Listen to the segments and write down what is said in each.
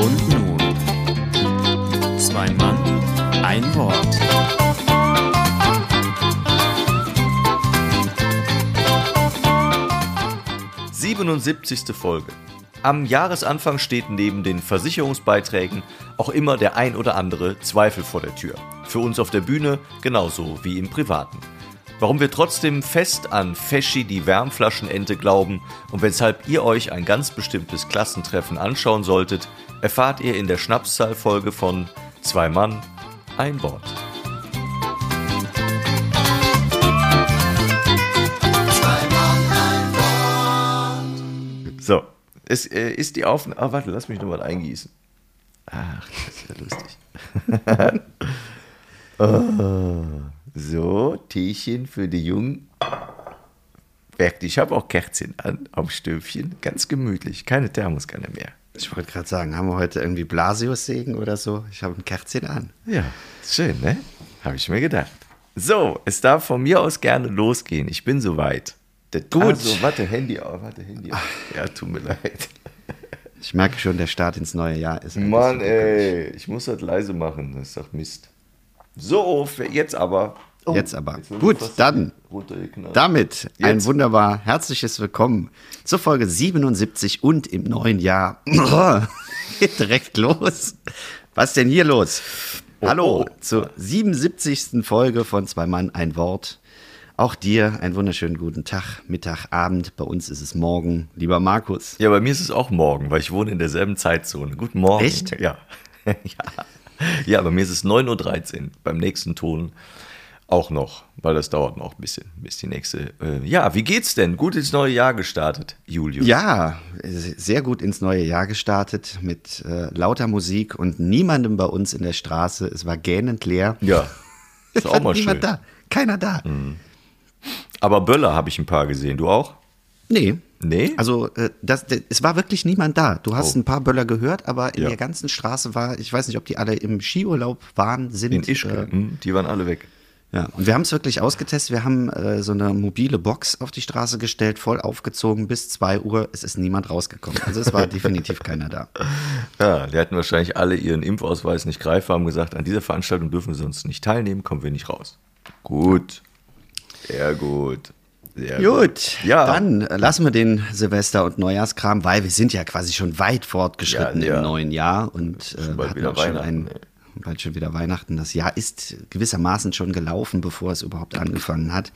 Und nun, zwei Mann, ein Wort. Siebenundsiebzigste Folge. Am Jahresanfang steht neben den Versicherungsbeiträgen auch immer der ein oder andere Zweifel vor der Tür. Für uns auf der Bühne genauso wie im Privaten. Warum wir trotzdem fest an Feschi die Wärmflaschenente glauben und weshalb ihr euch ein ganz bestimmtes Klassentreffen anschauen solltet, erfahrt ihr in der Schnapszahlfolge von Zwei Mann, ein Wort. So, es äh, ist die Aufnahme. Ah, warte, lass mich noch mal eingießen. Ach, das ist ja lustig. oh, so, Teechen für die Jungen. Wirklich, ich habe auch Kerzchen an, auf Stöfchen. Ganz gemütlich. Keine Thermoskanne mehr. Ich wollte gerade sagen, haben wir heute irgendwie Blasius-Segen oder so? Ich habe ein Kerzchen an. Ja, schön, ne? Habe ich mir gedacht. So, es darf von mir aus gerne losgehen. Ich bin soweit. Gut. Also, warte, Handy auf, warte, Handy auf. Ja, tut mir leid. Ich merke schon, der Start ins neue Jahr ist ein Mann, ey, ich muss das leise machen. Das ist doch Mist. So, für jetzt aber. Oh, Jetzt aber. ich Gut, dann. Damit ein Jetzt. wunderbar herzliches Willkommen zur Folge 77 und im neuen Jahr. Direkt los. Was denn hier los? Hallo oh. zur 77. Folge von Zwei Mann, ein Wort. Auch dir einen wunderschönen guten Tag, Mittag, Abend. Bei uns ist es morgen. Lieber Markus. Ja, bei mir ist es auch morgen, weil ich wohne in derselben Zeitzone. Guten Morgen. Echt? Ja. ja. Ja, bei mir ist es 9.13 Uhr. Beim nächsten Ton auch noch, weil das dauert noch ein bisschen, bis die nächste. Äh, ja, wie geht's denn? Gut ins neue Jahr gestartet, Julius. Ja, sehr gut ins neue Jahr gestartet mit äh, lauter Musik und niemandem bei uns in der Straße. Es war gähnend leer. Ja. Ist auch mal Niemand schön. da. Keiner da. Aber Böller habe ich ein paar gesehen. Du auch? Nee. Nee? Also äh, das, das, es war wirklich niemand da. Du hast Oh. ein paar Böller gehört, aber in Ja. der ganzen Straße war, ich weiß nicht, ob die alle im Skiurlaub waren, sind. In Ischgl. Äh, Hm, die waren alle weg. ja, und wir haben es wirklich ausgetestet. Wir haben äh, so eine mobile Box auf die Straße gestellt, voll aufgezogen bis 2 Uhr. Es ist niemand rausgekommen. Also es war definitiv keiner da. Ja, die hatten wahrscheinlich alle ihren Impfausweis nicht greifbar, haben gesagt, an dieser Veranstaltung dürfen sie uns nicht teilnehmen, kommen wir nicht raus. Gut. Sehr gut. Sehr Gut, Ja. dann äh, lassen wir den Silvester- und Neujahrskram, weil wir sind ja quasi schon weit fortgeschritten Ja, ja. im neuen Jahr und äh, bald hatten wieder auch schon Weihnachten, ein, ey. bald schon wieder Weihnachten. Das Jahr ist gewissermaßen schon gelaufen, bevor es überhaupt angefangen hat.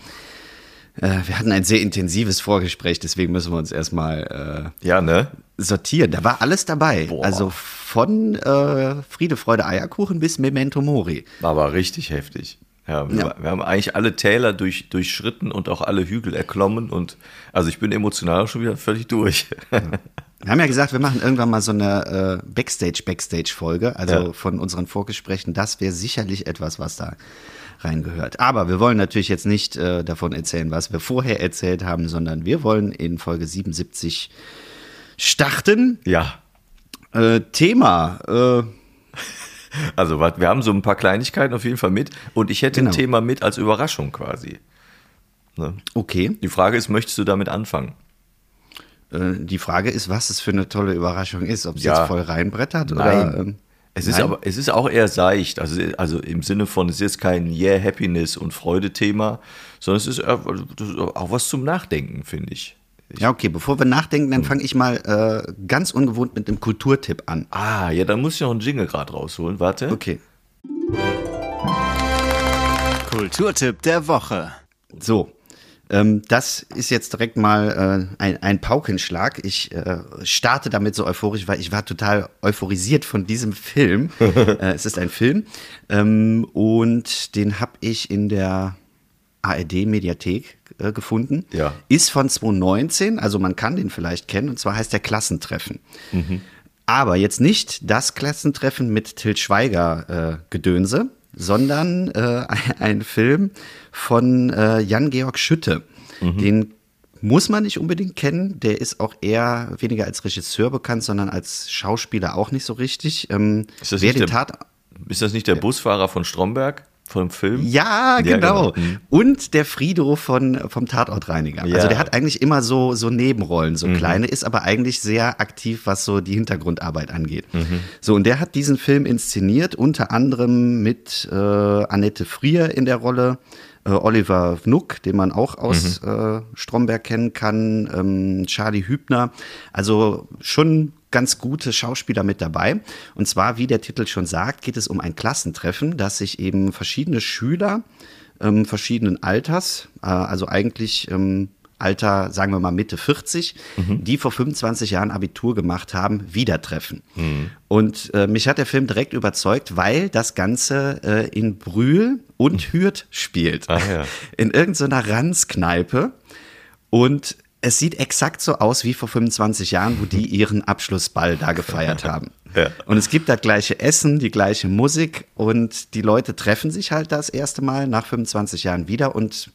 Äh, wir hatten ein sehr intensives Vorgespräch, deswegen müssen wir uns erstmal Ja, ne? äh, sortieren. Da war alles dabei. Boah. Also von äh, Friede, Freude, Eierkuchen bis Memento Mori. Aber richtig heftig. Ja, wir, Ja. wir haben eigentlich alle Täler durch, durchschritten und auch alle Hügel erklommen und also ich bin emotional schon wieder völlig durch. Wir haben ja gesagt, wir machen irgendwann mal so eine äh, Backstage-Backstage-Folge, also Ja. von unseren Vorgesprächen. Das wäre sicherlich etwas, was da reingehört. Aber wir wollen natürlich jetzt nicht äh, davon erzählen, was wir vorher erzählt haben, sondern wir wollen in Folge 77 starten. ja. Äh, Thema, äh, Also wir haben so ein paar Kleinigkeiten auf jeden Fall mit und ich hätte Genau. ein Thema mit als Überraschung quasi. Ne? okay. Die Frage ist, möchtest du damit anfangen? Äh, die Frage ist, was es für eine tolle Überraschung ist. Ob es Ja. jetzt voll reinbrettert Nein. oder. ähm, Es ist nein? aber, es ist auch eher seicht, also, also im Sinne von, es ist jetzt kein Yeah, Happiness und Freude-Thema, sondern es ist ist auch was zum Nachdenken, finde ich. Ja, okay, bevor wir nachdenken, dann fange ich mal äh, ganz ungewohnt mit einem Kulturtipp an. Ah, ja, dann muss ich noch einen Jingle gerade rausholen, warte. Okay. Kulturtipp der Woche. So, ähm, das ist jetzt direkt mal äh, ein, ein Paukenschlag. Ich äh, starte damit so euphorisch, weil ich war total euphorisiert von diesem Film. äh, es ist ein Film ähm, und den habe ich in der ARD-Mediathek äh, gefunden. Ja. Ist von 2019, also man kann den vielleicht kennen, und zwar heißt der Klassentreffen. Aber jetzt nicht das Klassentreffen mit Til Schweiger äh, Gedönse, sondern äh, ein, Film von äh, Jan-Georg Schütte. Den muss man nicht unbedingt kennen. Der ist auch eher weniger als Regisseur bekannt, sondern als Schauspieler auch nicht so richtig. Ähm, Ist das wer nicht den der- Tat Ist das nicht der Busfahrer von Stromberg? Vom Film? Ja, genau. genau. Mhm. Und der Frido von, vom Tatortreiniger. Ja. Also der hat eigentlich immer so, so Nebenrollen, so kleine, ist aber eigentlich sehr aktiv, was so die Hintergrundarbeit angeht. So, und der hat diesen Film inszeniert, unter anderem mit äh, Annette Frier in der Rolle, äh, Oliver Wnuck, den man auch aus äh, Stromberg kennen kann, ähm, Charlie Hübner. Also schon ganz gute Schauspieler mit dabei. Und zwar, wie der Titel schon sagt, geht es um ein Klassentreffen, das sich eben verschiedene Schüler ähm, verschiedenen Alters, äh, also eigentlich ähm, Alter, sagen wir mal Mitte 40, die vor 25 Jahren Abitur gemacht haben, wieder treffen. Und äh, mich hat der Film direkt überzeugt, weil das Ganze äh, in Brühl und Hürth spielt. Ah, ja. In irgendeiner Ranzkneipe. Und es sieht exakt so aus wie vor 25 Jahren, wo die ihren Abschlussball da gefeiert haben. Ja. Und es gibt das gleiche Essen, die gleiche Musik und die Leute treffen sich halt das erste Mal nach 25 Jahren wieder und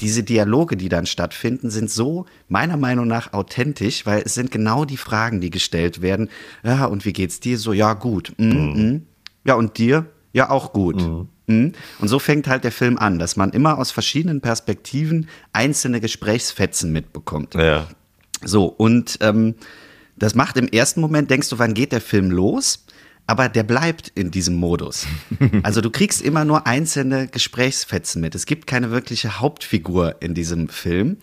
diese Dialoge, die dann stattfinden, sind so meiner Meinung nach authentisch, weil es sind genau die Fragen, die gestellt werden. Ja, und wie geht's dir? So, ja, gut. Mm, mm. Ja, und dir? Ja, auch gut. Mm. Und so fängt halt der Film an, dass man immer aus verschiedenen Perspektiven einzelne Gesprächsfetzen mitbekommt. Ja. So, und ähm, das macht im ersten Moment, denkst du, wann geht der Film los? Aber der bleibt in diesem Modus. Also du kriegst immer nur einzelne Gesprächsfetzen mit. Es gibt keine wirkliche Hauptfigur in diesem Film.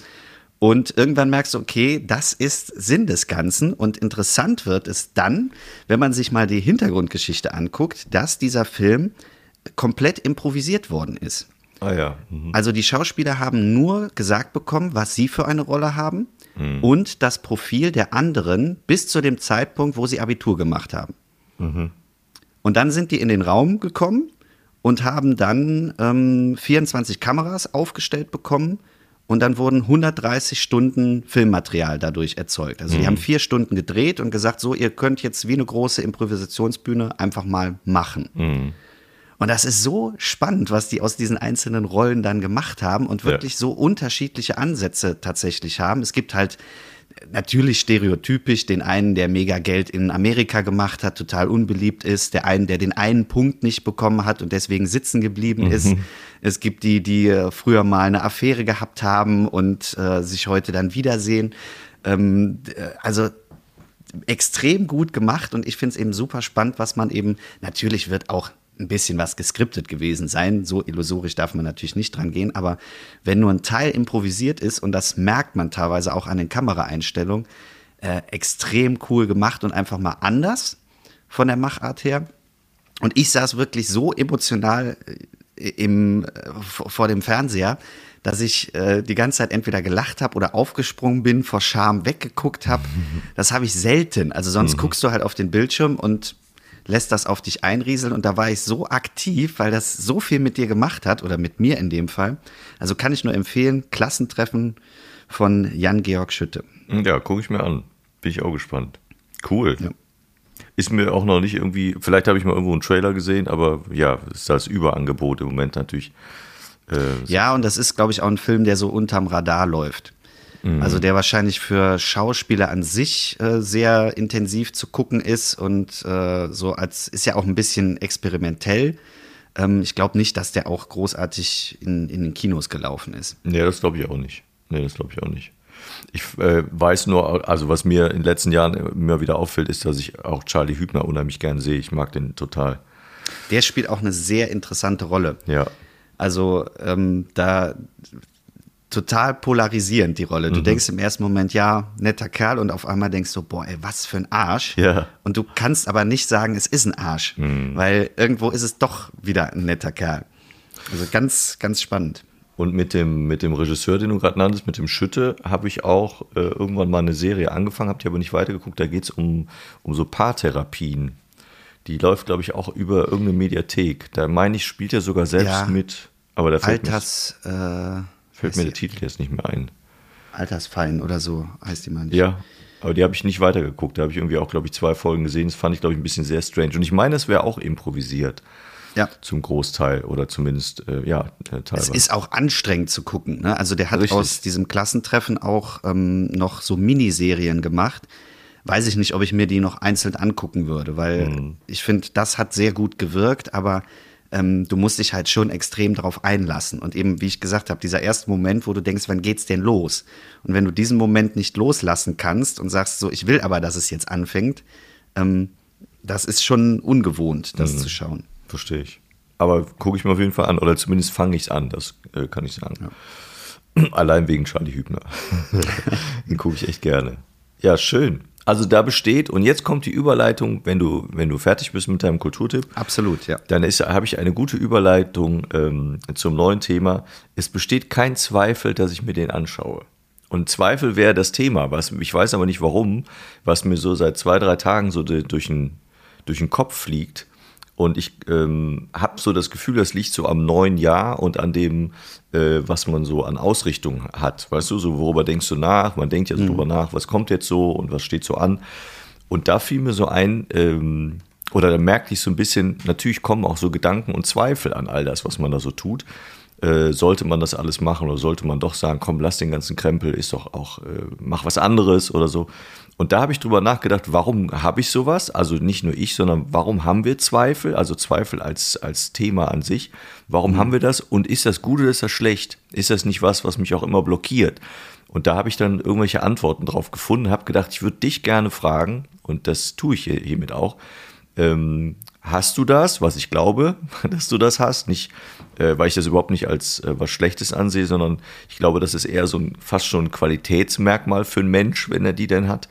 Und irgendwann merkst du, okay, das ist Sinn des Ganzen. Und interessant wird es dann, wenn man sich mal die Hintergrundgeschichte anguckt, dass dieser Film komplett improvisiert worden ist. Ah ja. Mhm. Also die Schauspieler haben nur gesagt bekommen, was sie für eine Rolle haben und das Profil der anderen bis zu dem Zeitpunkt, wo sie Abitur gemacht haben. Und dann sind die in den Raum gekommen und haben dann ähm, 24 Kameras aufgestellt bekommen und dann wurden 130 Stunden Filmmaterial dadurch erzeugt. Also die haben vier Stunden gedreht und gesagt, so, ihr könnt jetzt wie eine große Improvisationsbühne einfach mal machen. Und das ist so spannend, was die aus diesen einzelnen Rollen dann gemacht haben und wirklich so unterschiedliche Ansätze tatsächlich haben. Es gibt halt natürlich stereotypisch den einen, der mega Geld in Amerika gemacht hat, total unbeliebt ist, der einen, der den einen Punkt nicht bekommen hat und deswegen sitzen geblieben ist. Es gibt die, die äh, früher mal eine Affäre gehabt haben und äh, sich heute dann wiedersehen. Ähm, äh, also extrem gut gemacht und ich finde es eben super spannend, was man eben, natürlich wird auch ein bisschen was geskriptet gewesen sein, so illusorisch darf man natürlich nicht dran gehen, aber wenn nur ein Teil improvisiert ist und das merkt man teilweise auch an den Kameraeinstellungen, äh, extrem cool gemacht und einfach mal anders von der Machart her. Und ich saß wirklich so emotional äh, im, äh, vor dem Fernseher, dass ich äh, die ganze Zeit entweder gelacht habe oder aufgesprungen bin, vor Scham weggeguckt habe. Das habe ich selten. Also sonst guckst du halt auf den Bildschirm und lässt das auf dich einrieseln. Und da war ich so aktiv, weil das so viel mit dir gemacht hat, oder mit mir in dem Fall. Also kann ich nur empfehlen, Klassentreffen von Jan-Georg Schütte. Ja, gucke ich mir an. Bin ich auch gespannt. Cool. Ja. Ist mir auch noch nicht irgendwie, vielleicht habe ich mal irgendwo einen Trailer gesehen, aber ja, ist das Überangebot im Moment natürlich. Äh, Ja, und das ist, glaube ich, auch ein Film, der so unterm Radar läuft. Also der wahrscheinlich für Schauspieler an sich äh, sehr intensiv zu gucken ist und äh, so als ist ja auch ein bisschen experimentell. Ähm, ich glaube nicht, dass der auch großartig in, in den Kinos gelaufen ist. Nee, das glaube ich auch nicht. Nee, das glaube ich auch nicht. Ich äh, weiß nur, also was mir in den letzten Jahren immer wieder auffällt, ist, dass ich auch Charlie Hübner unheimlich gern sehe. Ich mag den total. Der spielt auch eine sehr interessante Rolle. Ja. Also ähm, da total polarisierend die Rolle. Mhm. Du denkst im ersten Moment, ja, netter Kerl und auf einmal denkst du, boah, ey, was für ein Arsch. Ja. Mhm. Und du kannst aber nicht sagen, es ist ein Arsch, weil irgendwo ist es doch wieder ein netter Kerl. Also ganz, ganz spannend. Und mit dem, mit dem Regisseur, den du gerade nanntest, mit dem Schütte, habe ich auch äh, irgendwann mal eine Serie angefangen, habe die aber nicht weitergeguckt. Da geht es um, um so Paartherapien. Die läuft, glaube ich, auch über irgendeine Mediathek. Da meine ich, spielt er sogar selbst Ja. mit. Aber da Alters, äh, fällt mir der Titel jetzt nicht mehr ein. Altersfallen oder so heißt die nicht. Ja, aber die habe ich nicht weitergeguckt. Da habe ich irgendwie auch, glaube ich, zwei Folgen gesehen. Das fand ich, glaube ich, ein bisschen sehr strange. Und ich meine, es wäre auch improvisiert. Ja. Zum Großteil oder zumindest, äh, ja, äh, Es teilweise. ist auch anstrengend zu gucken. Ne? Also der hat Richtig. aus diesem Klassentreffen auch ähm, noch so Miniserien gemacht. Weiß ich nicht, ob ich mir die noch einzeln angucken würde, weil Mhm. ich finde, das hat sehr gut gewirkt, aber ähm, du musst dich halt schon extrem darauf einlassen. Und eben, wie ich gesagt habe, dieser erste Moment, wo du denkst, wann geht's denn los? Und wenn du diesen Moment nicht loslassen kannst und sagst so, ich will aber, dass es jetzt anfängt, ähm, das ist schon ungewohnt, das Mhm. zu schauen. Verstehe ich. Aber gucke ich mir auf jeden Fall an, oder zumindest fange ich es an, das äh, kann ich sagen. Allein wegen Charlie Hübner. Den gucke ich echt gerne. Ja, schön. Also da besteht, und jetzt kommt die Überleitung, wenn du, wenn du fertig bist mit deinem Kulturtipp, Absolut, ja. dann habe ich eine gute Überleitung ähm, zum neuen Thema. Es besteht kein Zweifel, dass ich mir den anschaue. Und Zweifel wäre das Thema, was ich weiß aber nicht warum, was mir so seit zwei, drei Tagen so durch den, durch den Kopf fliegt. Und ich ähm, habe so das Gefühl, das liegt so am neuen Jahr und an dem, äh, was man so an Ausrichtung hat. Weißt du, so worüber denkst du nach? Man denkt ja so drüber nach, was kommt jetzt so und was steht so an. Und da fiel mir so ein, ähm, oder da merkte ich so ein bisschen, natürlich kommen auch so Gedanken und Zweifel an all das, was man da so tut. Äh, sollte man das alles machen oder sollte man doch sagen, komm, lass den ganzen Krempel, ist doch auch, äh, mach was anderes oder so. Und da habe ich drüber nachgedacht, warum habe ich sowas? Also nicht nur ich, sondern warum haben wir Zweifel? Also Zweifel als, als Thema an sich. Warum haben wir das? Und ist das gut oder ist das schlecht? Ist das nicht was, was mich auch immer blockiert? Und da habe ich dann irgendwelche Antworten drauf gefunden, habe gedacht, ich würde dich gerne fragen, und das tue ich hier, hiermit auch. Ähm, hast du das, was ich glaube, dass du das hast? Nicht, äh, weil ich das überhaupt nicht als äh, was Schlechtes ansehe, sondern ich glaube, das ist eher so ein fast schon ein Qualitätsmerkmal für einen Mensch, wenn er die denn hat.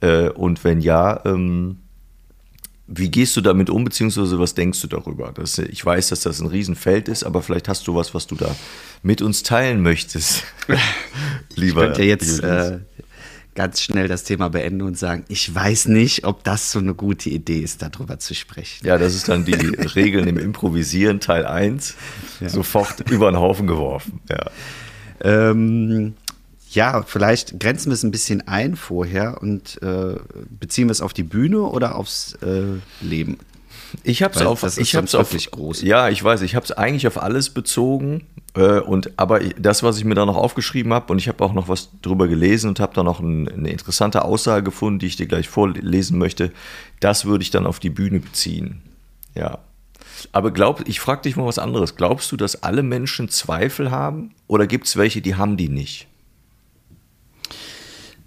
Äh, und wenn ja, ähm, wie gehst du damit um, beziehungsweise was denkst du darüber? Das, ich weiß, dass das ein Riesenfeld ist, aber vielleicht hast du was, was du da mit uns teilen möchtest. Lieber. Ich könnte jetzt äh, ganz schnell das Thema beenden und sagen, ich weiß nicht, ob das so eine gute Idee ist, darüber zu sprechen. Ja, das ist dann die Regeln im Improvisieren Teil 1. Sofort über den Haufen geworfen. Ja. Ähm, ja, vielleicht grenzen wir es ein bisschen ein vorher und äh, beziehen wir es auf die Bühne oder aufs äh, Leben. Ich habe es auf, das ich hab's auf, groß. Ja, ich weiß, ich habe es eigentlich auf alles bezogen. Äh, und aber das, was ich mir da noch aufgeschrieben habe, und ich habe auch noch was drüber gelesen und habe da noch ein, eine interessante Aussage gefunden, die ich dir gleich vorlesen möchte. Das würde ich dann auf die Bühne beziehen. Ja. Aber glaub, ich frage dich mal was anderes. Glaubst du, dass alle Menschen Zweifel haben? Oder gibt es welche, die haben die nicht?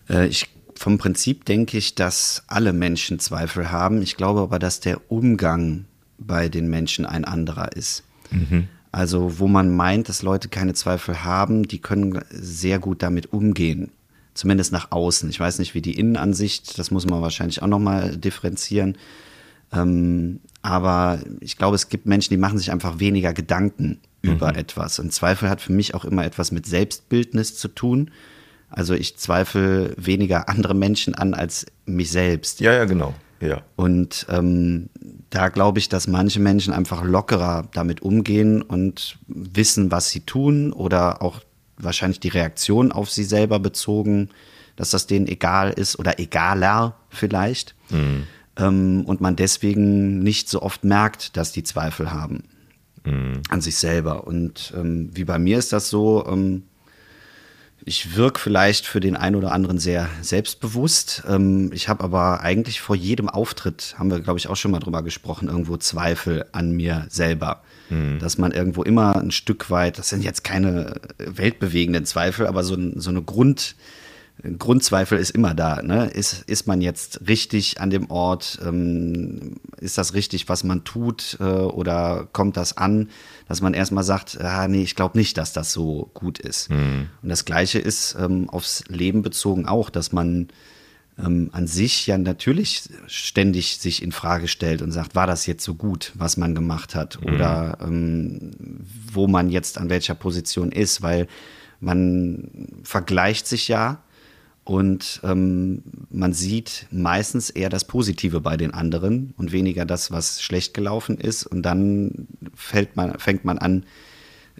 Äh, ich, vom Prinzip denke ich, dass alle Menschen Zweifel haben. Ich glaube aber, dass der Umgang bei den Menschen ein anderer ist. Also, wo man meint, dass Leute keine Zweifel haben, die können sehr gut damit umgehen. Zumindest nach außen. Ich weiß nicht, wie die Innenansicht, das muss man wahrscheinlich auch nochmal differenzieren. Ähm, aber ich glaube, es gibt Menschen, die machen sich einfach weniger Gedanken über etwas. Und Zweifel hat für mich auch immer etwas mit Selbstbildnis zu tun. Also ich zweifle weniger andere Menschen an als mich selbst. Ja, ja, genau. Ja. Und ähm, da glaube ich, dass manche Menschen einfach lockerer damit umgehen und wissen, was sie tun oder auch wahrscheinlich die Reaktion auf sie selber bezogen, dass das denen egal ist oder egaler vielleicht. Ähm, und man deswegen nicht so oft merkt, dass die Zweifel haben an sich selber. Und ähm, wie bei mir ist das so, ähm, ich wirke vielleicht für den einen oder anderen sehr selbstbewusst. Ähm, ich habe aber eigentlich vor jedem Auftritt, haben wir, glaube ich, auch schon mal drüber gesprochen, irgendwo Zweifel an mir selber. Dass man irgendwo immer ein Stück weit, das sind jetzt keine weltbewegenden Zweifel, aber so, so eine Grund, Grundzweifel ist immer da. Ne? Ist, ist man jetzt richtig an dem Ort? Ähm, ist das richtig, was man tut? Äh, oder kommt das an, dass man erstmal sagt, ah, nee, ich glaube nicht, dass das so gut ist. Und das Gleiche ist ähm, aufs Leben bezogen auch, dass man ähm, an sich ja natürlich ständig sich in Frage stellt und sagt, war das jetzt so gut, was man gemacht hat? Oder ähm, wo man jetzt an welcher Position ist, weil man vergleicht sich ja und ähm, man sieht meistens eher das Positive bei den anderen und weniger das, was schlecht gelaufen ist. Und dann fällt man, fängt man an,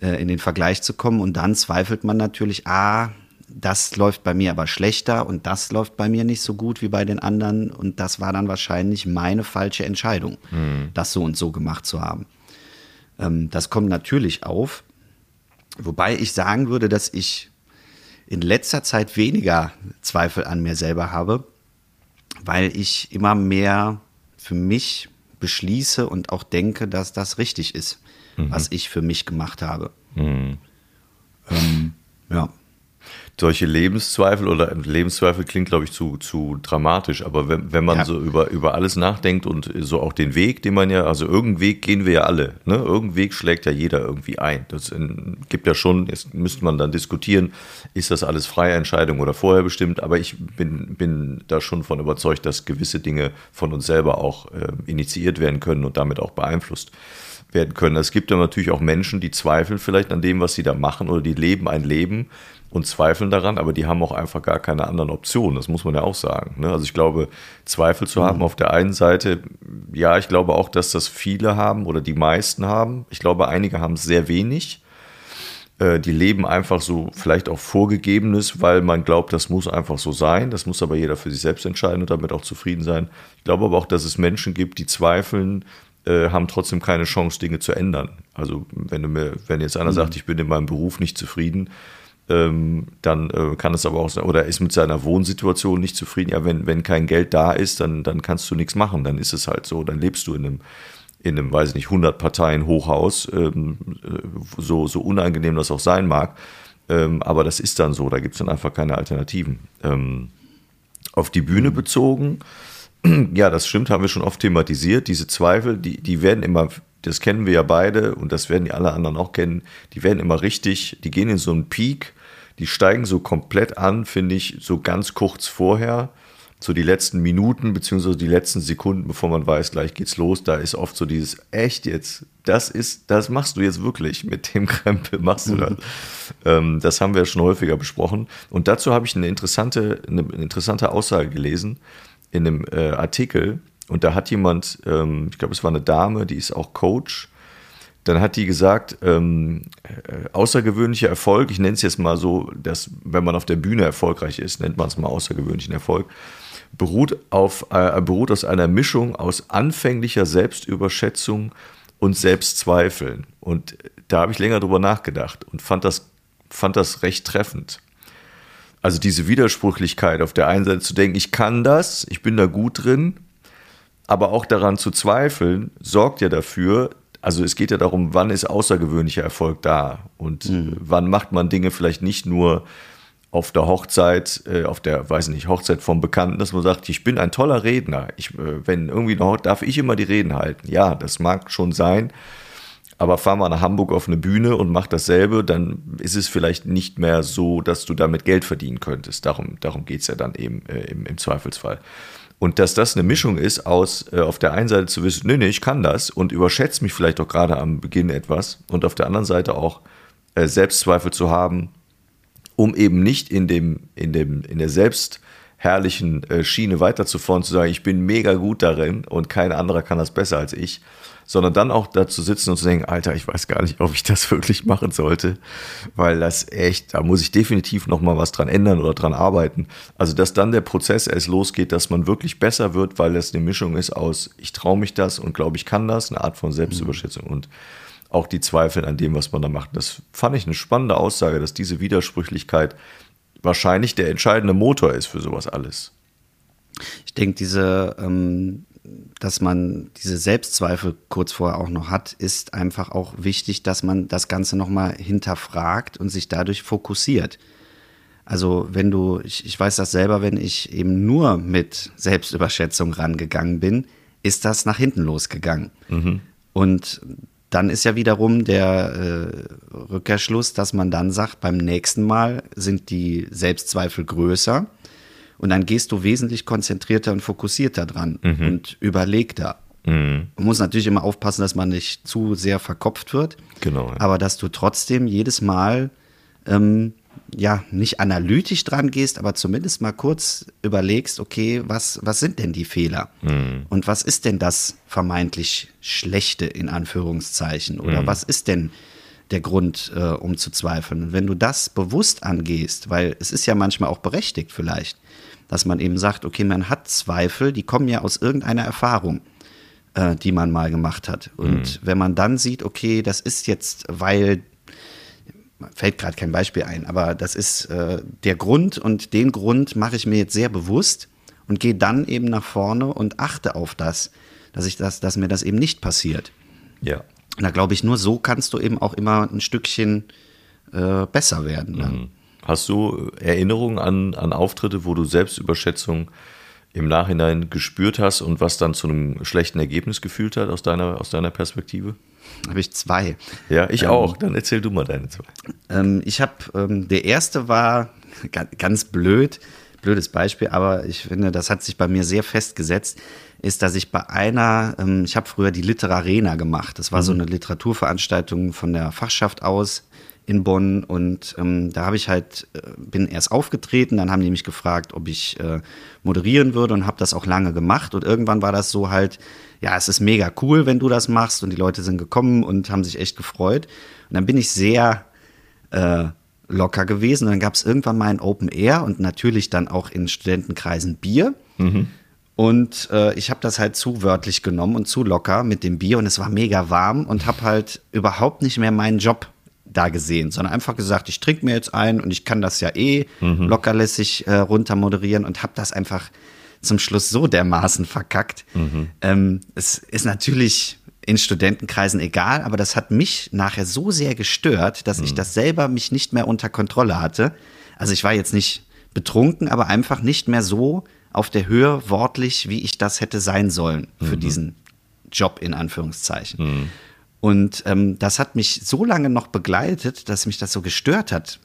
äh, in den Vergleich zu kommen und dann zweifelt man natürlich, ah, das läuft bei mir aber schlechter und das läuft bei mir nicht so gut wie bei den anderen und das war dann wahrscheinlich meine falsche Entscheidung, das so und so gemacht zu haben. Ähm, das kommt natürlich auf, wobei ich sagen würde, dass ich in letzter Zeit weniger Zweifel an mir selber habe, weil ich immer mehr für mich beschließe und auch denke, dass das richtig ist, was ich für mich gemacht habe. Ähm, ja. Solche Lebenszweifel oder Lebenszweifel klingt, glaube ich, zu, zu dramatisch, aber wenn, wenn man Ja. so über, über alles nachdenkt und so auch den Weg, den man ja, also irgendeinen Weg gehen wir ja alle, ne? Irgendeinen Weg schlägt ja jeder irgendwie ein. Das gibt ja schon, jetzt müsste man dann diskutieren, ist das alles freie Entscheidung oder vorher bestimmt, aber ich bin, bin da schon von überzeugt, dass gewisse Dinge von uns selber auch äh, initiiert werden können und damit auch beeinflusst werden können. Es gibt ja natürlich auch Menschen, die zweifeln vielleicht an dem, was sie da machen oder die leben ein Leben und zweifeln daran, aber die haben auch einfach gar keine anderen Optionen. Das muss man ja auch sagen. Ne? Also ich glaube, Zweifel zu haben auf der einen Seite, ja, ich glaube auch, dass das viele haben oder die meisten haben. Ich glaube, einige haben sehr wenig. Äh, Die leben einfach so vielleicht auch vorgegebenes, weil man glaubt, das muss einfach so sein. Das muss aber jeder für sich selbst entscheiden und damit auch zufrieden sein. Ich glaube aber auch, dass es Menschen gibt, die zweifeln, äh, haben trotzdem keine Chance, Dinge zu ändern. Also wenn du mir, wenn jetzt einer sagt, ich bin in meinem Beruf nicht zufrieden, ähm, dann äh, kann es aber auch sein, oder ist mit seiner Wohnsituation nicht zufrieden. Ja, wenn, wenn kein Geld da ist, dann, dann kannst du nichts machen. Dann ist es halt so. Dann lebst du in einem, in einem, weiß ich nicht, 100 Parteien Hochhaus, ähm, äh, so, so unangenehm das auch sein mag. Ähm, aber das ist dann so. Da gibt es dann einfach keine Alternativen. Ähm, auf die Bühne bezogen, ja, das stimmt, haben wir schon oft thematisiert. Diese Zweifel, die, die werden immer, das kennen wir ja beide und das werden die alle anderen auch kennen, die werden immer richtig, die gehen in so einen Peak, die steigen so komplett an, finde ich, so ganz kurz vorher. So die letzten Minuten beziehungsweise die letzten Sekunden, bevor man weiß, gleich geht's los, da ist oft so dieses, echt jetzt, das ist, das machst du jetzt wirklich mit dem Krempel, machst du das. ähm, das haben wir schon häufiger besprochen. Und dazu habe ich eine interessante, eine, eine interessante Aussage gelesen in einem äh, Artikel. Und da hat jemand, ähm, ich glaube, es war eine Dame, die ist auch Coach. Dann hat die gesagt, ähm, äh, außergewöhnlicher Erfolg, ich nenne es jetzt mal so, dass wenn man auf der Bühne erfolgreich ist, nennt man es mal außergewöhnlichen Erfolg, beruht, auf, äh, beruht aus einer Mischung aus anfänglicher Selbstüberschätzung und Selbstzweifeln. Und da habe ich länger drüber nachgedacht und fand das, fand das recht treffend. Also diese Widersprüchlichkeit, auf der einen Seite zu denken, ich kann das, ich bin da gut drin, aber auch daran zu zweifeln, sorgt ja dafür, also es geht ja darum, wann ist außergewöhnlicher Erfolg da und äh, wann macht man Dinge vielleicht nicht nur auf der Hochzeit, äh, auf der, weiß nicht, Hochzeit vom Bekannten, dass man sagt, ich bin ein toller Redner. Ich, äh, wenn irgendwie noch, darf ich immer die Reden halten. Ja, das mag schon sein, aber fahr mal nach Hamburg auf eine Bühne und mach dasselbe, dann ist es vielleicht nicht mehr so, dass du damit Geld verdienen könntest. Darum, darum geht's ja dann eben äh, im, im Zweifelsfall. Und dass das eine Mischung ist aus äh, auf der einen Seite zu wissen, nee, nee, ich kann das und überschätze mich vielleicht auch gerade am Beginn etwas und auf der anderen Seite auch äh, Selbstzweifel zu haben, um eben nicht in dem, in dem, in der selbstherrlichen äh, Schiene weiterzufahren, zu sagen, ich bin mega gut darin und kein anderer kann das besser als ich, sondern dann auch da zu sitzen und zu denken, Alter, ich weiß gar nicht, ob ich das wirklich machen sollte, weil das echt, da muss ich definitiv noch mal was dran ändern oder dran arbeiten. Also, dass dann der Prozess erst losgeht, dass man wirklich besser wird, weil das eine Mischung ist aus, ich traue mich das und glaube, ich kann das, eine Art von Selbstüberschätzung und auch die Zweifel an dem, was man da macht. Das fand ich eine spannende Aussage, dass diese Widersprüchlichkeit wahrscheinlich der entscheidende Motor ist für sowas alles. Ich denke, diese, ähm, dass man diese Selbstzweifel kurz vorher auch noch hat, ist einfach auch wichtig, dass man das Ganze nochmal hinterfragt und sich dadurch fokussiert. Also wenn du, ich, ich weiß das selber, wenn ich eben nur mit Selbstüberschätzung rangegangen bin, ist das nach hinten losgegangen. Und dann ist ja wiederum der äh, Rückkehrschluss, dass man dann sagt, beim nächsten Mal sind die Selbstzweifel größer und dann gehst du wesentlich konzentrierter und fokussierter dran und überlegter. Man muss natürlich immer aufpassen, dass man nicht zu sehr verkopft wird, Genau, ja. aber dass du trotzdem jedes Mal ähm, ja nicht analytisch dran gehst, aber zumindest mal kurz überlegst, okay, was, was sind denn die Fehler? Und was ist denn das vermeintlich Schlechte in Anführungszeichen? Oder was ist denn der Grund, äh, um zu zweifeln? Und wenn du das bewusst angehst, weil es ist ja manchmal auch berechtigt vielleicht, dass man eben sagt, okay, man hat Zweifel, die kommen ja aus irgendeiner Erfahrung äh, die man mal gemacht hat. Und wenn man dann sieht, okay, das ist jetzt, weil, fällt gerade kein Beispiel ein, aber das ist äh, der Grund und den Grund mache ich mir jetzt sehr bewusst und gehe dann eben nach vorne und achte auf das, dass ich das, dass mir das eben nicht passiert. Ja. Und da glaube ich, nur so kannst du eben auch immer ein Stückchen äh, besser werden. Dann. Hast du Erinnerungen an, an Auftritte, wo du Selbstüberschätzung im Nachhinein gespürt hast und was dann zu einem schlechten Ergebnis gefühlt hat aus deiner, aus deiner Perspektive? Habe ich zwei. Ja, ich auch. Dann erzähl du mal deine zwei. Ähm, ich habe, ähm, der erste war ga- ganz blöd, blödes Beispiel, aber ich finde, das hat sich bei mir sehr festgesetzt, ist, dass ich bei einer, ähm, ich habe früher die Literarena gemacht. Das war so eine Literaturveranstaltung von der Fachschaft aus in Bonn und ähm, da habe ich halt, äh, bin erst aufgetreten, dann haben die mich gefragt, ob ich äh, moderieren würde und habe das auch lange gemacht und irgendwann war das so halt, ja, es ist mega cool, wenn du das machst und die Leute sind gekommen und haben sich echt gefreut und dann bin ich sehr äh, locker gewesen. Und dann gab es irgendwann mal ein Open Air und natürlich dann auch in Studentenkreisen Bier. Und äh, ich habe das halt zu wörtlich genommen und zu locker mit dem Bier und es war mega warm und habe halt überhaupt nicht mehr meinen Job da gesehen, sondern einfach gesagt, ich trinke mir jetzt ein und ich kann das ja eh lockerlässig äh, runter moderieren und habe das einfach zum Schluss so dermaßen verkackt. Ähm, es ist natürlich in Studentenkreisen egal, aber das hat mich nachher so sehr gestört, dass ich das selber mich nicht mehr unter Kontrolle hatte. Also ich war jetzt nicht betrunken, aber einfach nicht mehr so auf der Höhe wortlich, wie ich das hätte sein sollen für diesen Job in Anführungszeichen. Und ähm, das hat mich so lange noch begleitet, dass mich das so gestört hat,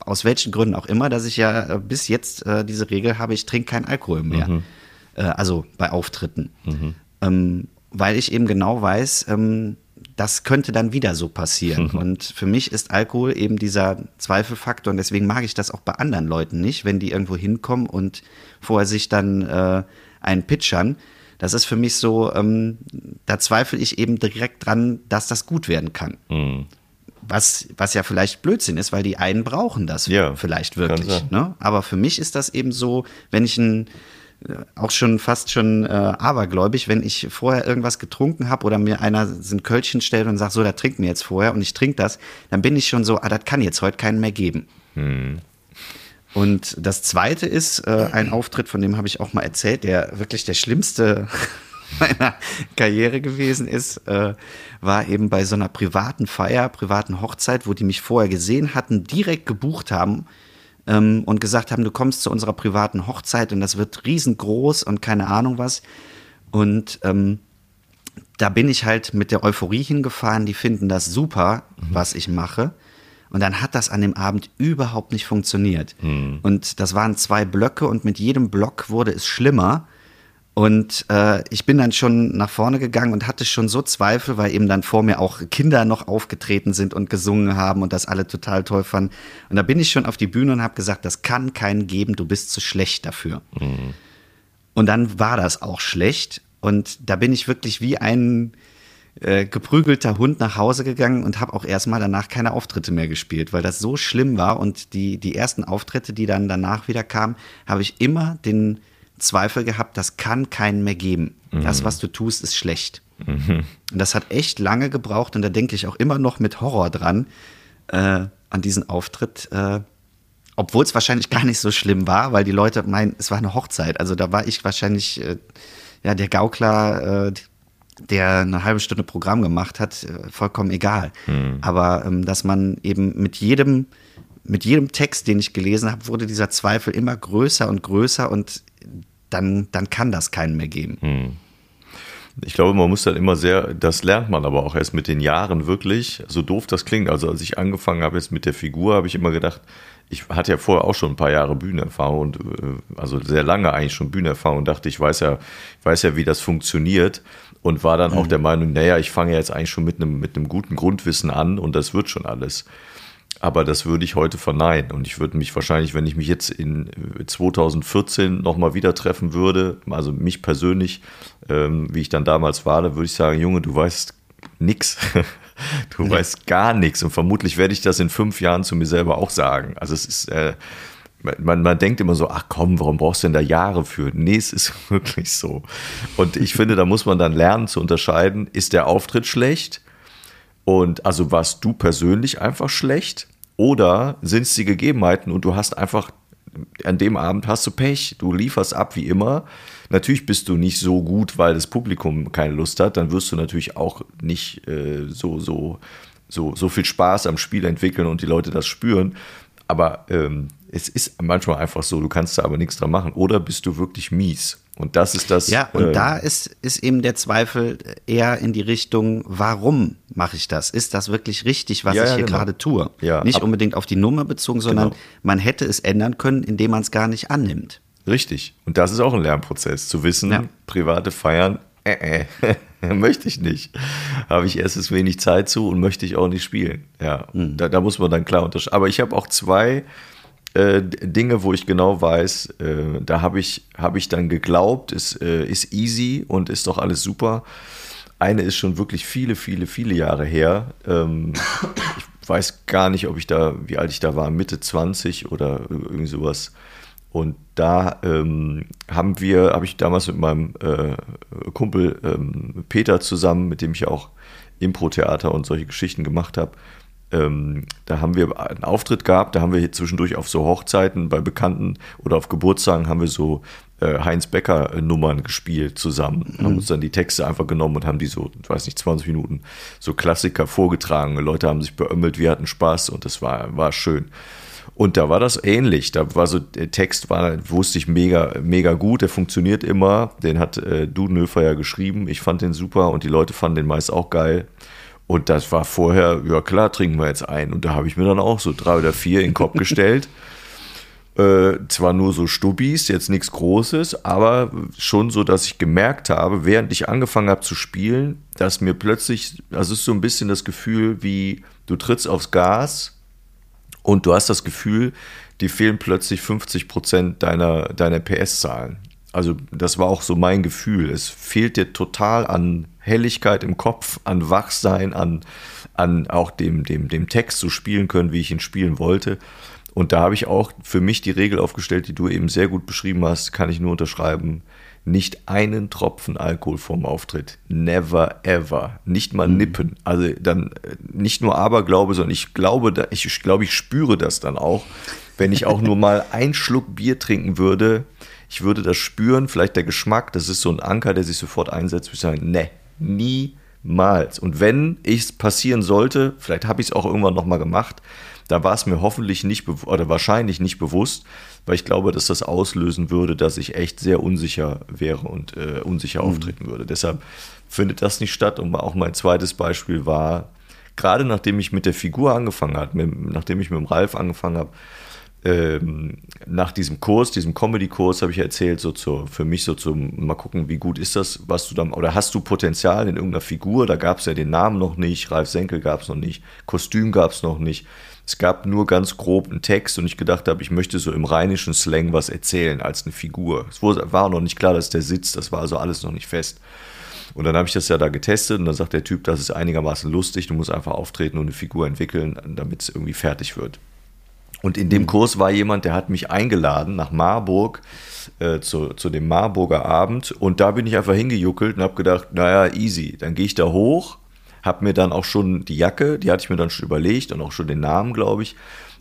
aus welchen Gründen auch immer, dass ich ja äh, bis jetzt äh, diese Regel habe, ich trinke keinen Alkohol mehr. Äh, also bei Auftritten. Ähm, weil ich eben genau weiß, ähm, das könnte dann wieder so passieren. Und für mich ist Alkohol eben dieser Zweifelfaktor und deswegen mag ich das auch bei anderen Leuten nicht, wenn die irgendwo hinkommen und vorher sich dann äh, einen pitchern. Das ist für mich so, ähm, da zweifle ich eben direkt dran, dass das gut werden kann. Was, was ja vielleicht Blödsinn ist, weil die einen brauchen das Ja, vielleicht wirklich. Ne? Aber für mich ist das eben so, wenn ich ein äh, auch schon fast schon äh, abergläubig, wenn ich vorher irgendwas getrunken habe oder mir einer so ein Kölschchen stellt und sagt, so, da trink mir jetzt vorher und ich trinke das, dann bin ich schon so, ah, das kann jetzt heute keinen mehr geben. Und das zweite ist äh, ein Auftritt, von dem habe ich auch mal erzählt, der wirklich der schlimmste meiner Karriere gewesen ist, äh, war eben bei so einer privaten Feier, privaten Hochzeit, wo die mich vorher gesehen hatten, direkt gebucht haben ähm, und gesagt haben, du kommst zu unserer privaten Hochzeit und das wird riesengroß und keine Ahnung was. Und ähm, da bin ich halt mit der Euphorie hingefahren, die finden das super, was ich mache. Und dann hat das an dem Abend überhaupt nicht funktioniert. Und das waren zwei Blöcke und mit jedem Block wurde es schlimmer. Und äh, ich bin dann schon nach vorne gegangen und hatte schon so Zweifel, weil eben dann vor mir auch Kinder noch aufgetreten sind und gesungen haben und das alle total toll fanden. Und da bin ich schon auf die Bühne und habe gesagt, das kann keinen geben, du bist zu schlecht dafür. Und dann war das auch schlecht. Und da bin ich wirklich wie ein äh, geprügelter Hund nach Hause gegangen und habe auch erstmal danach keine Auftritte mehr gespielt, weil das so schlimm war. Und die, die ersten Auftritte, die dann danach wieder kamen, habe ich immer den Zweifel gehabt, das kann keinen mehr geben. Das, was du tust, ist schlecht. Und das hat echt lange gebraucht und da denke ich auch immer noch mit Horror dran, äh, an diesen Auftritt. Äh, obwohl es wahrscheinlich gar nicht so schlimm war, weil die Leute meinen, es war eine Hochzeit. Also da war ich wahrscheinlich äh, ja der Gaukler, äh, der eine halbe Stunde Programm gemacht hat, äh, vollkommen egal. Aber ähm, dass man eben mit jedem mit jedem Text, den ich gelesen habe, wurde dieser Zweifel immer größer und größer und dann, dann kann das keinen mehr geben. Ich glaube, man muss dann immer sehr, das lernt man aber auch erst mit den Jahren wirklich, so doof das klingt. Also als ich angefangen habe jetzt mit der Figur, habe ich immer gedacht, ich hatte ja vorher auch schon ein paar Jahre Bühnenerfahrung und äh, also sehr lange eigentlich schon Bühnenerfahrung und dachte, ich weiß ja, ich weiß ja, wie das funktioniert und war dann auch der Meinung, naja, ich fange jetzt eigentlich schon mit einem, mit einem guten Grundwissen an und das wird schon alles. Aber das würde ich heute verneinen. Und ich würde mich wahrscheinlich, wenn ich mich jetzt in 2014 nochmal wieder treffen würde, also mich persönlich, ähm, wie ich dann damals war, da würde ich sagen, Junge, du weißt nix. Du weißt gar nichts. Und vermutlich werde ich das in fünf Jahren zu mir selber auch sagen. Also es ist, äh, man, man denkt immer so, ach komm, warum brauchst du denn da Jahre für? Nee, es ist wirklich so. Und ich finde, da muss man dann lernen zu unterscheiden, ist der Auftritt schlecht? Und also warst du persönlich einfach schlecht? Oder sind es die Gegebenheiten und du hast einfach an dem Abend hast du Pech. Du lieferst ab wie immer. Natürlich bist du nicht so gut, weil das Publikum keine Lust hat. Dann wirst du natürlich auch nicht äh, so, so, so, so viel Spaß am Spiel entwickeln und die Leute das spüren. Aber ähm, es ist manchmal einfach so, du kannst da aber nichts dran machen. Oder bist du wirklich mies? Und das ist das. Ja, und äh, da ist, ist eben der Zweifel eher in die Richtung, warum mache ich das? Ist das wirklich richtig, was Ja, ich ja, hier genau. gerade tue? Ja, Nicht ab- unbedingt auf die Nummer bezogen, sondern Genau. man hätte es ändern können, indem man es gar nicht annimmt. Richtig. Und das ist auch ein Lernprozess, zu wissen, Ja. private Feiern, äh, äh, möchte ich nicht. Habe ich erstens wenig Zeit zu und möchte ich auch nicht spielen. Ja, Hm. da, da muss man dann klar unterscheiden. Aber ich habe auch zwei äh, Dinge, wo ich genau weiß, äh, da habe ich, hab ich dann geglaubt, es äh, ist easy und ist doch alles super. Eine ist schon wirklich viele, viele, viele Jahre her. Ähm, ich weiß gar nicht, ob ich da, wie alt ich da war, Mitte 20 oder irgendwie sowas. Und da ähm, haben wir, habe ich damals mit meinem äh, Kumpel ähm, Peter zusammen, mit dem ich auch Impro-Theater und solche Geschichten gemacht habe, ähm, da haben wir einen Auftritt gehabt, da haben wir hier zwischendurch auf so Hochzeiten bei Bekannten oder auf Geburtstagen haben wir so äh, Heinz Becker Nummern gespielt zusammen, haben uns dann die Texte einfach genommen und haben die so, ich weiß nicht, 20 Minuten so Klassiker vorgetragen. Leute haben sich beömmelt, wir hatten Spaß und das war, war schön. Und da war das ähnlich. Da war so, der Text war, wusste ich mega, mega gut, der funktioniert immer. Den hat äh, Dudenhöfer ja geschrieben. Ich fand den super und die Leute fanden den meist auch geil. Und das war vorher, ja klar, trinken wir jetzt ein. Und da habe ich mir dann auch so drei oder vier in den Kopf gestellt. Äh, zwar nur so Stubbis, jetzt nichts Großes, aber schon so, dass ich gemerkt habe, während ich angefangen habe zu spielen, dass mir plötzlich, es ist so ein bisschen das Gefühl, wie du trittst aufs Gas und du hast das Gefühl, dir fehlen plötzlich 50 Prozent deiner, deiner PS-Zahlen. Also das war auch so mein Gefühl. Es fehlt dir total an Helligkeit im Kopf, an Wachsein, an, an auch dem, dem, dem Text zu spielen können, wie ich ihn spielen wollte. Und da habe ich auch für mich die Regel aufgestellt, die du eben sehr gut beschrieben hast, kann ich nur unterschreiben. Nicht einen Tropfen Alkohol vorm Auftritt. Never ever. Nicht mal nippen. Also dann äh, nicht nur Aberglaube, sondern ich glaube, da- ich, ich glaube, ich spüre das dann auch. Wenn ich auch nur mal einen Schluck Bier trinken würde, ich würde das spüren, vielleicht der Geschmack, das ist so ein Anker, der sich sofort einsetzt, würde ich sagen, ne, niemals. Und wenn es passieren sollte, vielleicht habe ich es auch irgendwann nochmal gemacht, da war es mir hoffentlich nicht oder wahrscheinlich nicht bewusst, weil ich glaube, dass das auslösen würde, dass ich echt sehr unsicher wäre und äh, unsicher auftreten würde. Deshalb findet das nicht statt. Und auch mein zweites Beispiel war, gerade nachdem ich mit der Figur angefangen habe, nachdem ich mit dem Ralf angefangen habe, ähm, nach diesem Kurs, diesem Comedy-Kurs, habe ich erzählt, so zur, für mich so zum, mal gucken, wie gut ist das, was du dann, oder hast du Potenzial in irgendeiner Figur? Da gab es ja den Namen noch nicht, Ralf Senkel gab es noch nicht, Kostüm gab es noch nicht. Es gab nur ganz grob einen Text und ich gedacht habe, ich möchte so im rheinischen Slang was erzählen als eine Figur. Es war noch nicht klar, dass der sitzt, das war also alles noch nicht fest. Und dann habe ich das ja da getestet und dann sagt der Typ, das ist einigermaßen lustig, du musst einfach auftreten und eine Figur entwickeln, damit es irgendwie fertig wird. Und in dem Kurs war jemand, der hat mich eingeladen nach Marburg äh, zu, zu dem Marburger Abend. Und da bin ich einfach hingejuckelt und habe gedacht, naja, easy. Dann gehe ich da hoch, habe mir dann auch schon die Jacke, die hatte ich mir dann schon überlegt und auch schon den Namen, glaube ich.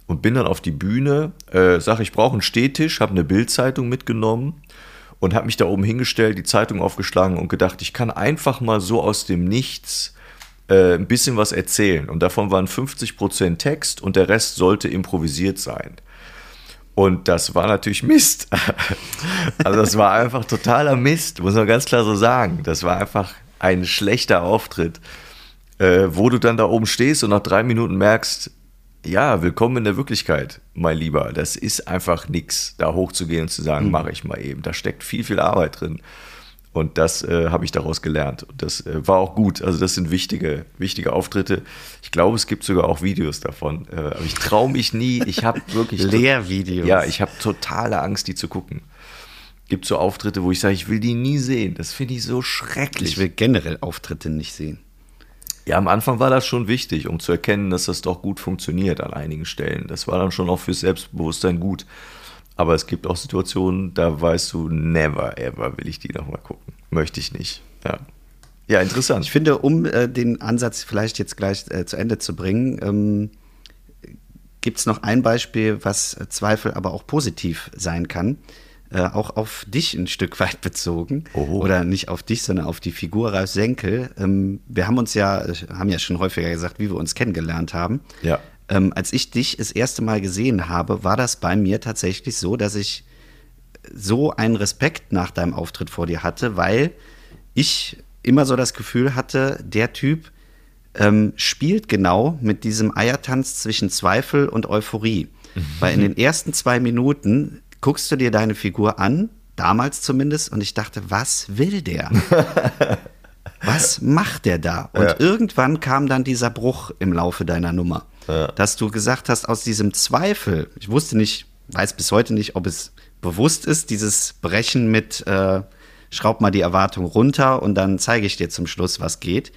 Und bin dann auf die Bühne, äh, sage, ich brauche einen Stehtisch, habe eine Bildzeitung mitgenommen und habe mich da oben hingestellt, die Zeitung aufgeschlagen und gedacht, ich kann einfach mal so aus dem Nichts äh, ein bisschen was erzählen. Und davon waren 50% Text und der Rest sollte improvisiert sein. Und das war natürlich Mist. Also das war einfach totaler Mist, muss man ganz klar so sagen. Das war einfach ein schlechter Auftritt, äh, wo du dann da oben stehst und nach drei Minuten merkst, ja, willkommen in der Wirklichkeit, mein Lieber. Das ist einfach nix, da hochzugehen und zu sagen, mache ich mal eben. Da steckt viel, viel Arbeit drin. Und das äh, habe ich daraus gelernt. Und das äh, war auch gut. Also das sind wichtige, wichtige Auftritte. Ich glaube, es gibt sogar auch Videos davon. Äh, aber ich traue mich nie. Ich habe wirklich Lehrvideos. Ja, ich habe totale Angst, die zu gucken. Gibt so Auftritte, wo ich sage, ich will die nie sehen. Das finde ich so schrecklich. Ich will generell Auftritte nicht sehen. Ja, am Anfang war das schon wichtig, um zu erkennen, dass das doch gut funktioniert an einigen Stellen. Das war dann schon auch fürs Selbstbewusstsein gut. Aber es gibt auch Situationen, da weißt du, never ever will ich die nochmal gucken. Möchte ich nicht. Ja, ja interessant. Ich finde, um äh, den Ansatz vielleicht jetzt gleich äh, zu Ende zu bringen, ähm, gibt es noch ein Beispiel, was äh, Zweifel aber auch positiv sein kann. Äh, auch auf dich ein Stück weit bezogen. Oho. Oder nicht auf dich, sondern auf die Figur Ralf Senkel. Ähm, wir haben uns ja, äh, haben ja schon häufiger gesagt, wie wir uns kennengelernt haben. Ja. Ähm, als ich dich das erste Mal gesehen habe, war das bei mir tatsächlich so, dass ich so einen Respekt nach deinem Auftritt vor dir hatte, weil ich immer so das Gefühl hatte, der Typ ähm, spielt genau mit diesem Eiertanz zwischen Zweifel und Euphorie. Weil in den ersten zwei Minuten guckst du dir deine Figur an, damals zumindest, und ich dachte, was will der? was macht der da? Und Ja. irgendwann kam dann dieser Bruch im Laufe deiner Nummer, dass du gesagt hast, aus diesem Zweifel, ich wusste nicht, weiß bis heute nicht, ob es bewusst ist, dieses Brechen mit äh, schraub mal die Erwartung runter und dann zeige ich dir zum Schluss, was geht.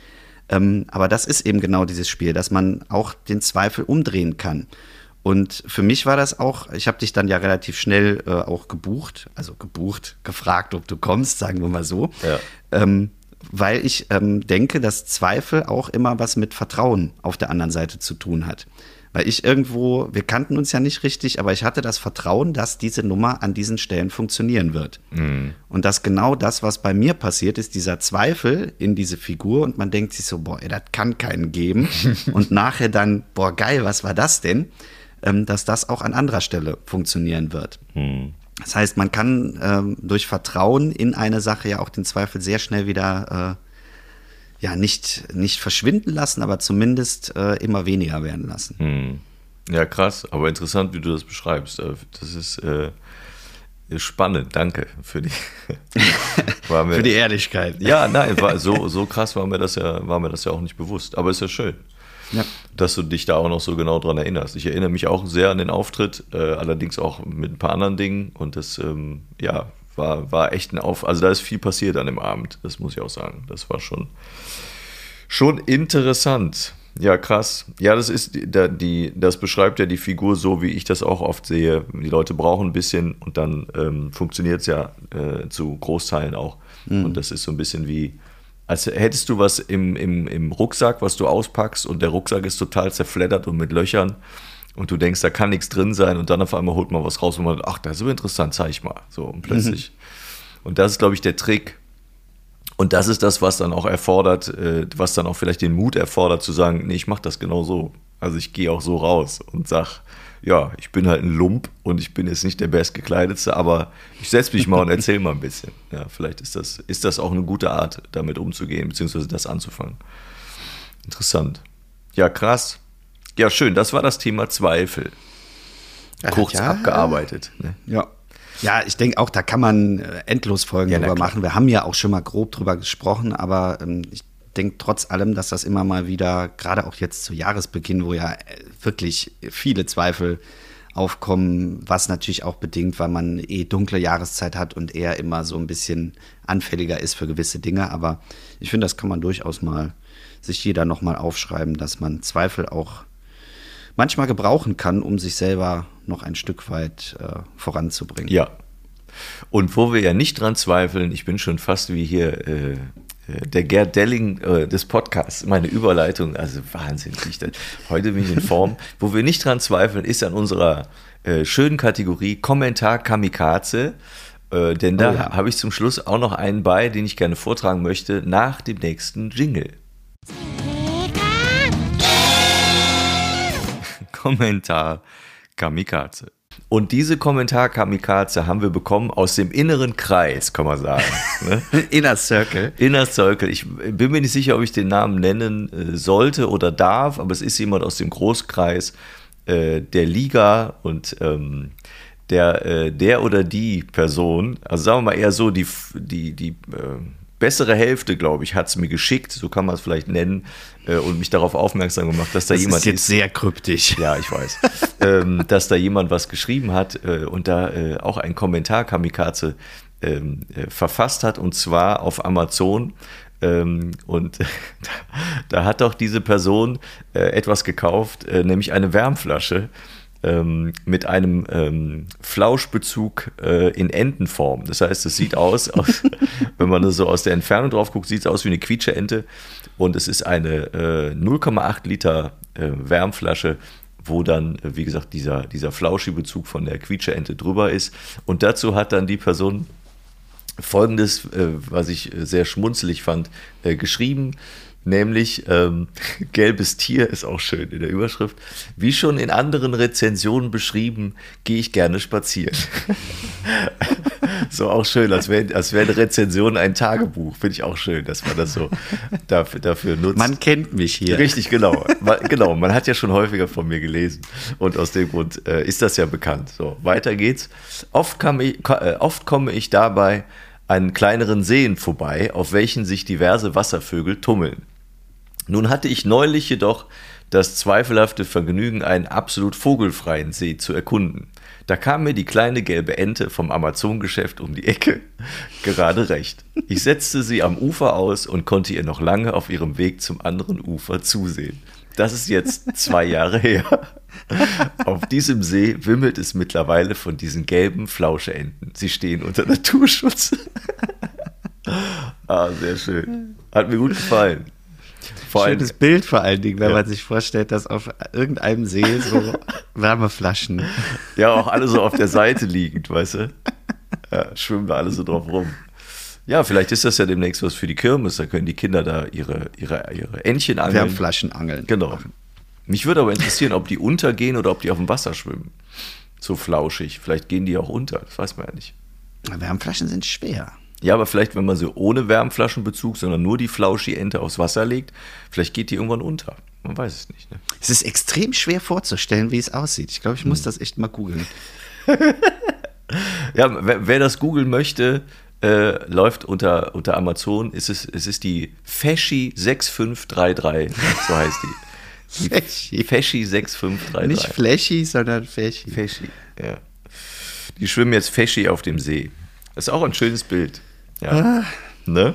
Ähm, aber das ist eben genau dieses Spiel, dass man auch den Zweifel umdrehen kann. Und für mich war das auch, ich habe dich dann ja relativ schnell äh, auch gebucht, also gebucht, gefragt, ob du kommst, sagen wir mal so. Ja. Ähm, weil ich ähm, denke, dass Zweifel auch immer was mit Vertrauen auf der anderen Seite zu tun hat. Weil ich irgendwo, wir kannten uns ja nicht richtig, aber ich hatte das Vertrauen, dass diese Nummer an diesen Stellen funktionieren wird. Und dass genau das, was bei mir passiert ist, dieser Zweifel in diese Figur und man denkt sich so, boah, ey, das kann keinen geben. und nachher dann, boah, geil, was war das denn? Ähm, dass das auch an anderer Stelle funktionieren wird. Das heißt, man kann ähm, durch Vertrauen in eine Sache ja auch den Zweifel sehr schnell wieder äh, ja nicht, nicht verschwinden lassen, aber zumindest äh, immer weniger werden lassen. Ja, krass, aber interessant, wie du das beschreibst. Äh, Das ist, äh, spannend, danke für die, mir, Für die Ehrlichkeit. Ja, nein, war, so, so krass war mir, das ja, war mir das ja auch nicht bewusst. Aber ist ja schön, Ja. dass du dich da auch noch so genau dran erinnerst. Ich erinnere mich auch sehr an den Auftritt, äh, allerdings auch mit ein paar anderen Dingen. Und das, ähm, ja, war, war echt ein Auf. Also da ist viel passiert an dem Abend, das muss ich auch sagen. Das war schon, schon interessant. Ja, krass. Ja, das ist die, da- die, das beschreibt ja die Figur so, wie ich das auch oft sehe. Die Leute brauchen ein bisschen und dann ähm, funktioniert es ja äh, zu Großteilen auch. Und das ist so ein bisschen wie, als hättest du was im, im, im Rucksack, was du auspackst und der Rucksack ist total zerfleddert und mit Löchern und du denkst, da kann nichts drin sein und dann auf einmal holt man was raus und man ach, das ist aber interessant, zeig ich mal. So und plötzlich. Und das ist, glaube ich, der Trick. Und das ist das, was dann auch erfordert, äh, was dann auch vielleicht den Mut erfordert, zu sagen, nee, ich mache das genau so. Also ich gehe auch so raus und sag, ja, ich bin halt ein Lump und ich bin jetzt nicht der bestgekleidetste, aber ich setze mich mal und erzähle mal ein bisschen. Ja, vielleicht ist das, ist das auch eine gute Art, damit umzugehen, beziehungsweise das anzufangen. Interessant. Ja, krass. Ja, schön. Das war das Thema Zweifel. Kurz ja. abgearbeitet. Ne? Ja. Ja, ich denke auch, da kann man äh, endlos Folgen Ja, drüber machen. Wir haben ja auch schon mal grob drüber gesprochen, aber ähm, ich denke trotz allem, dass das immer mal wieder, gerade auch jetzt zu Jahresbeginn, wo ja äh, wirklich viele Zweifel aufkommen, was natürlich auch bedingt, weil man eh dunkle Jahreszeit hat und eher immer so ein bisschen anfälliger ist für gewisse Dinge. Aber ich finde, das kann man durchaus mal sich jeder nochmal aufschreiben, dass man Zweifel auch manchmal gebrauchen kann, um sich selber noch ein Stück weit äh, voranzubringen. Ja. Und wo wir ja nicht dran zweifeln, ich bin schon fast wie hier äh, der Gerd Delling äh, des Podcasts, meine Überleitung, also Wahnsinn. Ich, da- heute bin ich in Form. wo wir nicht dran zweifeln, ist an unserer äh, schönen Kategorie Kommentar Kamikaze. Äh, denn da Oh ja. habe ich zum Schluss auch noch einen bei, den ich gerne vortragen möchte, nach dem nächsten Jingle. Kommentar Kamikaze. Und diese Kommentar Kamikaze haben wir bekommen aus dem inneren Kreis, kann man sagen. ne? Inner Circle. Inner Circle. Ich bin mir nicht sicher, ob ich den Namen nennen äh, sollte oder darf, aber es ist jemand aus dem Großkreis äh, der Liga und ähm, der, äh, der oder die Person, also sagen wir mal eher so, die, die, die äh, bessere Hälfte, glaube ich, hat es mir geschickt, so kann man es vielleicht nennen, äh, und mich darauf aufmerksam gemacht, dass da Das jemand ist jetzt sehr kryptisch. ja, ich weiß. ähm, dass da jemand was geschrieben hat äh, und da äh, auch ein Kommentar Kamikaze ähm, äh, verfasst hat und zwar auf Amazon. Ähm, und da, da hat doch diese Person äh, etwas gekauft, äh, nämlich eine Wärmflasche ähm, mit einem ähm, Flauschbezug äh, in Entenform. Das heißt, es sieht aus, aus wenn man so aus der Entfernung drauf guckt, sieht es aus wie eine quietsche Ente. Und es ist eine äh, 0,8 Liter äh, Wärmflasche, wo dann, äh, wie gesagt, dieser, dieser Flauschi-Bezug von der Quietscheente drüber ist. Und dazu hat dann die Person Folgendes, äh, was ich äh, sehr schmunzelig fand, geschrieben. Nämlich ähm, gelbes Tier ist auch schön in der Überschrift. Wie schon in anderen Rezensionen beschrieben, gehe ich gerne spazieren. so auch schön, als wäre als wär eine Rezension ein Tagebuch. Finde ich auch schön, dass man das so dafür, dafür nutzt. Man kennt mich hier. Richtig, genau. Man, genau, man hat ja schon häufiger von mir gelesen. Und aus dem Grund äh, ist das ja bekannt. So, weiter geht's. Oft, kam ich, äh, oft komme ich dabei an kleineren Seen vorbei, auf welchen sich diverse Wasservögel tummeln. Nun hatte ich neulich jedoch das zweifelhafte Vergnügen, einen absolut vogelfreien See zu erkunden. Da kam mir die kleine gelbe Ente vom Amazon-Geschäft um die Ecke gerade recht. Ich setzte sie am Ufer aus und konnte ihr noch lange auf ihrem Weg zum anderen Ufer zusehen. Das ist jetzt zwei Jahre her. Auf diesem See wimmelt es mittlerweile von diesen gelben Flauscheenten. Sie stehen unter Naturschutz. ah, sehr schön. Hat mir gut gefallen. Vor Schönes allem, Bild vor allen Dingen, wenn ja. man sich vorstellt, dass auf irgendeinem See so Wärmeflaschen. Ja, auch alle so auf der Seite liegend, weißt du? Ja, schwimmen da alle so drauf rum. Ja, vielleicht ist das ja demnächst was für die Kirmes. Da können die Kinder da ihre, ihre, ihre Entchen angeln. Wärmflaschen angeln. Genau. Mich würde aber interessieren, ob die untergehen oder ob die auf dem Wasser schwimmen. So flauschig. Vielleicht gehen die auch unter. Das weiß man ja nicht. Wärmflaschen sind schwer. Ja, aber vielleicht, wenn man sie ohne Wärmflaschenbezug, sondern nur die Flauschi-Ente aufs Wasser legt, vielleicht geht die irgendwann unter. Man weiß es nicht. Ne? Es ist extrem schwer vorzustellen, wie es aussieht. Ich glaube, ich muss hm. das echt mal googeln. ja, wer, wer, das googeln möchte, äh, läuft unter, unter Amazon. Es ist, es ist die Feschi 6533, so heißt die. die Feschi 6533. Nicht Flashy, sondern Feschi. Feschi, ja. Die schwimmen jetzt Feschi auf dem See. Das ist auch ein schönes Bild. Ja. Ah. Ne?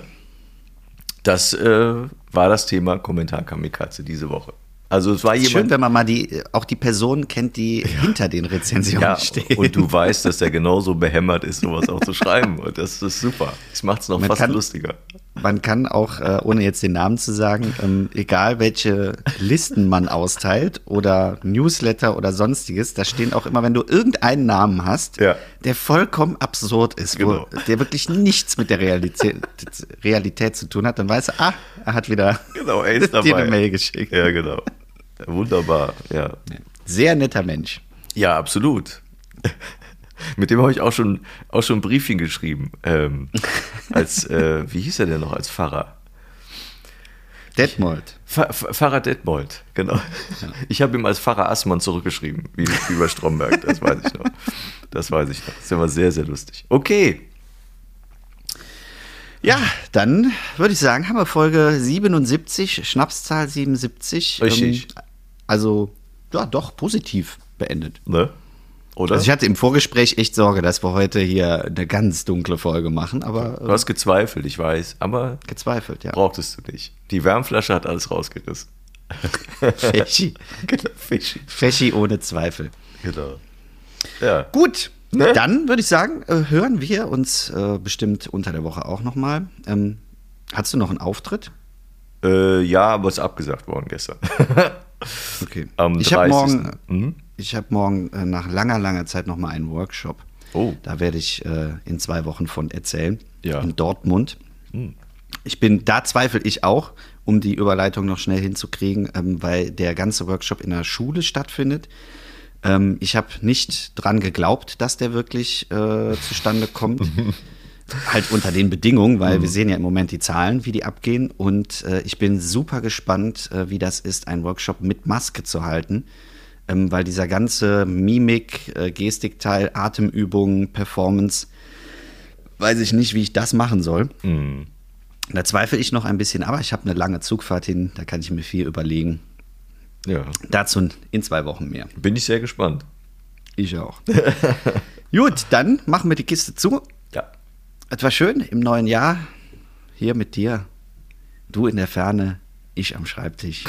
Das äh, war das Thema Kommentar Kamikaze diese Woche. Also es war jemand. Schön, wenn man mal die, auch die Person kennt, die ja. hinter den Rezensionen ja, steht. Und du weißt, dass der genauso behämmert ist, sowas auch zu schreiben. Und das ist super. Das macht es noch man fast lustiger. Man kann auch, äh, ohne jetzt den Namen zu sagen, ähm, egal welche Listen man austeilt oder Newsletter oder sonstiges, da stehen auch immer, wenn du irgendeinen Namen hast, ja. der vollkommen absurd ist, genau. wo, der wirklich nichts mit der Realität, Realität zu tun hat, dann weißt du, ah, er hat wieder genau, er ist dir eine Mail geschickt. Ja, genau. Wunderbar, ja. Sehr netter Mensch. Ja, absolut. Mit dem habe ich auch schon, auch schon ein Briefchen geschrieben. Ähm, als, äh, wie hieß er denn noch als Pfarrer? Detmold. Pfarrer Detmold, genau. Ja. Ich habe ihm als Pfarrer Assmann zurückgeschrieben, wie, wie über Stromberg, das weiß ich noch. Das weiß ich noch. Das ist immer sehr, sehr lustig. Okay. Ja, dann würde ich sagen, haben wir Folge 77, Schnapszahl 77. Richtig. Ähm, also, ja, doch positiv beendet. Ne? Oder? Also ich hatte im Vorgespräch echt Sorge, dass wir heute hier eine ganz dunkle Folge machen, aber. Du hast gezweifelt, ich weiß, aber. Gezweifelt, ja. Brauchtest du nicht. Die Wärmflasche hat alles rausgerissen. Feschi. genau, Feschi. Feschi ohne Zweifel. Genau. Ja. Gut, ne? dann würde ich sagen, äh, hören wir uns äh, bestimmt unter der Woche auch nochmal. Ähm, hast du noch einen Auftritt? Äh, ja, aber es ist abgesagt worden gestern. Okay. Am ich habe morgen, mhm. Ich hab morgen äh, nach langer, langer Zeit nochmal einen Workshop. Oh. Da werde ich äh, in zwei Wochen von erzählen. Ja. In Dortmund. Mhm. Ich bin, da zweifle ich auch, um die Überleitung noch schnell hinzukriegen, ähm, weil der ganze Workshop in der Schule stattfindet. Ähm, ich habe nicht dran geglaubt, dass der wirklich äh, zustande kommt. halt unter den Bedingungen, weil mhm. wir sehen ja im Moment die Zahlen, wie die abgehen. Und äh, ich bin super gespannt, äh, wie das ist, einen Workshop mit Maske zu halten. Ähm, weil dieser ganze Mimik, äh, Gestikteil, Atemübungen, Performance, weiß ich nicht, wie ich das machen soll. Mhm. Da zweifle ich noch ein bisschen, aber ich habe eine lange Zugfahrt hin, da kann ich mir viel überlegen. Ja. Dazu in zwei Wochen mehr. Bin ich sehr gespannt. Ich auch. Gut, dann machen wir die Kiste zu. Ja. Es war schön im neuen Jahr hier mit dir. Du in der Ferne, ich am Schreibtisch,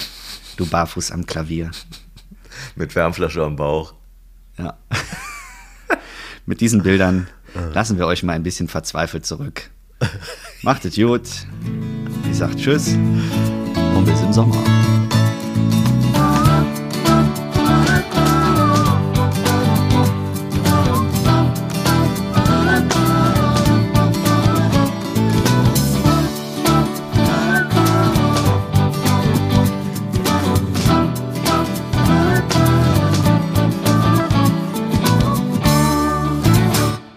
du barfuß am Klavier. Mit Wärmflasche am Bauch. Ja. mit diesen Bildern lassen wir euch mal ein bisschen verzweifelt zurück. Macht es gut. Ich sag Tschüss und bis im Sommer.